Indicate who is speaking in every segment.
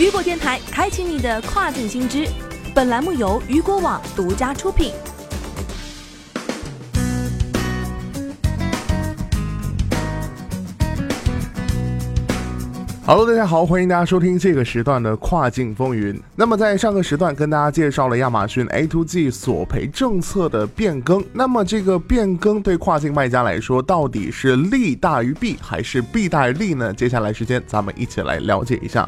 Speaker 1: 雨果电台开启你的跨境新知，本栏目由雨果网独家出品。
Speaker 2: Hello，大家好，欢迎大家收听这个时段的跨境风云。那么在上个时段跟大家介绍了亚马逊 A to G 索赔政策的变更，那么这个变更对跨境卖家来说到底是利大于弊还是弊大于利呢？接下来时间咱们一起来了解一下。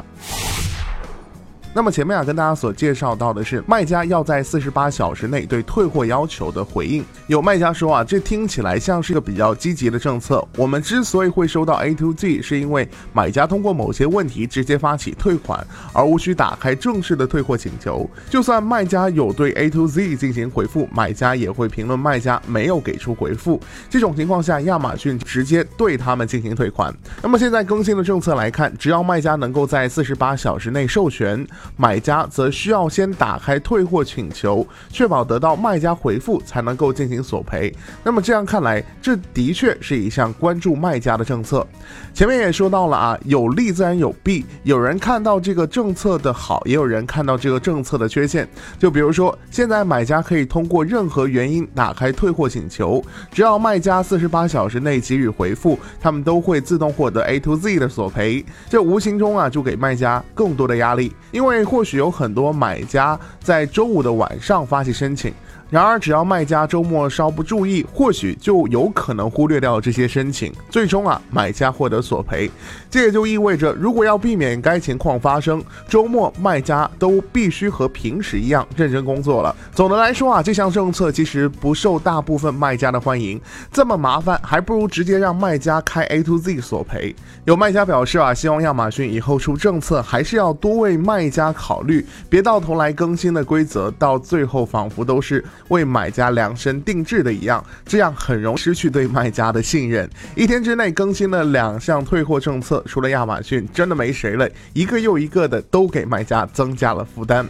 Speaker 2: 那么前面啊，跟大家所介绍到的是卖家要在四十八小时内对退货要求的回应。有卖家说啊，这听起来像是一个比较积极的政策。我们之所以会收到 A to G，是因为买家通过某些问题直接发起退款，而无需打开正式的退货请求。就算卖家有对 A to Z 进行回复，买家也会评论卖家没有给出回复。这种情况下，亚马逊直接对他们进行退款。那么现在更新的政策来看，只要卖家能够在四十八小时内授权。买家则需要先打开退货请求，确保得到卖家回复，才能够进行索赔。那么这样看来，这的确是一项关注卖家的政策。前面也说到了啊，有利自然有弊，有人看到这个政策的好，也有人看到这个政策的缺陷。就比如说，现在买家可以通过任何原因打开退货请求，只要卖家四十八小时内给予回复，他们都会自动获得 A to Z 的索赔。这无形中啊，就给卖家更多的压力，因为或许有很多买家在周五的晚上发起申请。然而，只要卖家周末稍不注意，或许就有可能忽略掉这些申请，最终啊，买家获得索赔。这也就意味着，如果要避免该情况发生，周末卖家都必须和平时一样认真工作了。总的来说啊，这项政策其实不受大部分卖家的欢迎。这么麻烦，还不如直接让卖家开 A to Z 索赔。有卖家表示啊，希望亚马逊以后出政策还是要多为卖家考虑，别到头来更新的规则到最后仿佛都是。为买家量身定制的一样，这样很容易失去对卖家的信任。一天之内更新了两项退货政策，除了亚马逊，真的没谁了。一个又一个的都给卖家增加了负担。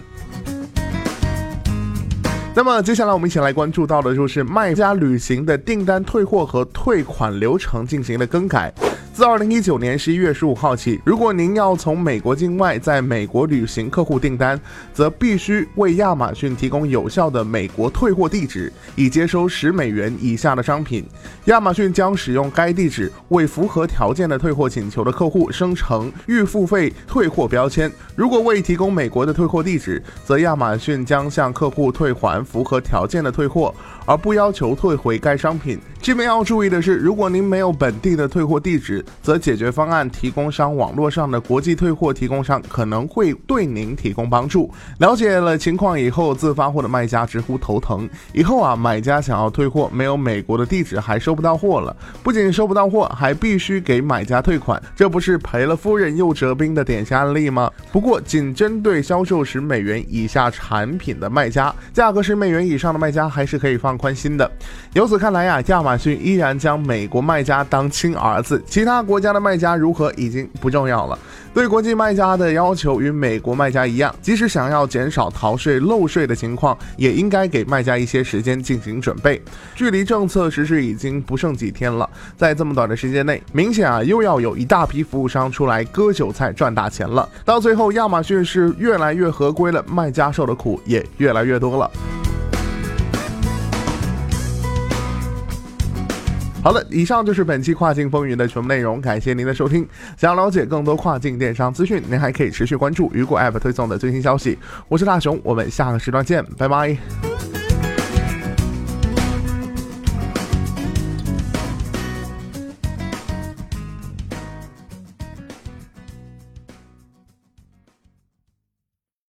Speaker 2: 那么接下来我们一起来关注到的就是卖家旅行的订单退货和退款流程进行了更改。自二零一九年十一月十五号起，如果您要从美国境外在美国旅行客户订单，则必须为亚马逊提供有效的美国退货地址，以接收十美元以下的商品。亚马逊将使用该地址为符合条件的退货请求的客户生成预付费退货标签。如果未提供美国的退货地址，则亚马逊将向客户退还符合条件的退货，而不要求退回该商品。这边要注意的是，如果您没有本地的退货地址，则解决方案提供商网络上的国际退货提供商可能会对您提供帮助。了解了情况以后，自发货的卖家直呼头疼。以后啊，买家想要退货，没有美国的地址还收不到货了，不仅收不到货，还必须给买家退款，这不是赔了夫人又折兵的典型案例吗？不过，仅针对销售十美元以下产品的卖家，价格十美元以上的卖家还是可以放宽心的。由此看来呀，亚马亚马逊依然将美国卖家当亲儿子，其他国家的卖家如何已经不重要了。对国际卖家的要求与美国卖家一样，即使想要减少逃税漏税的情况，也应该给卖家一些时间进行准备。距离政策实施已经不剩几天了，在这么短的时间内，明显啊又要有一大批服务商出来割韭菜赚大钱了。到最后，亚马逊是越来越合规了，卖家受的苦也越来越多了。好了，以上就是本期跨境风云的全部内容，感谢您的收听。想要了解更多跨境电商资讯，您还可以持续关注雨果 App 推送的最新消息。我是大熊，我们下个时段见，拜拜。